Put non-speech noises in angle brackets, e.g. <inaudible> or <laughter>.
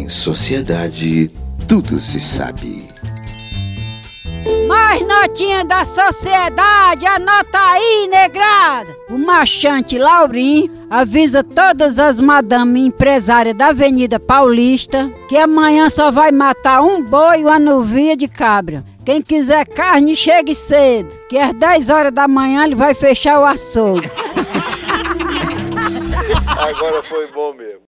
Em sociedade, tudo se sabe. Mais notinha da sociedade, anota aí, negrada! O machante Laurim avisa todas as madames empresárias da Avenida Paulista que amanhã só vai matar um boi e uma novilha de cabra. Quem quiser carne, chegue cedo, que às 10 horas da manhã ele vai fechar o açougue. <laughs> Agora foi bom mesmo.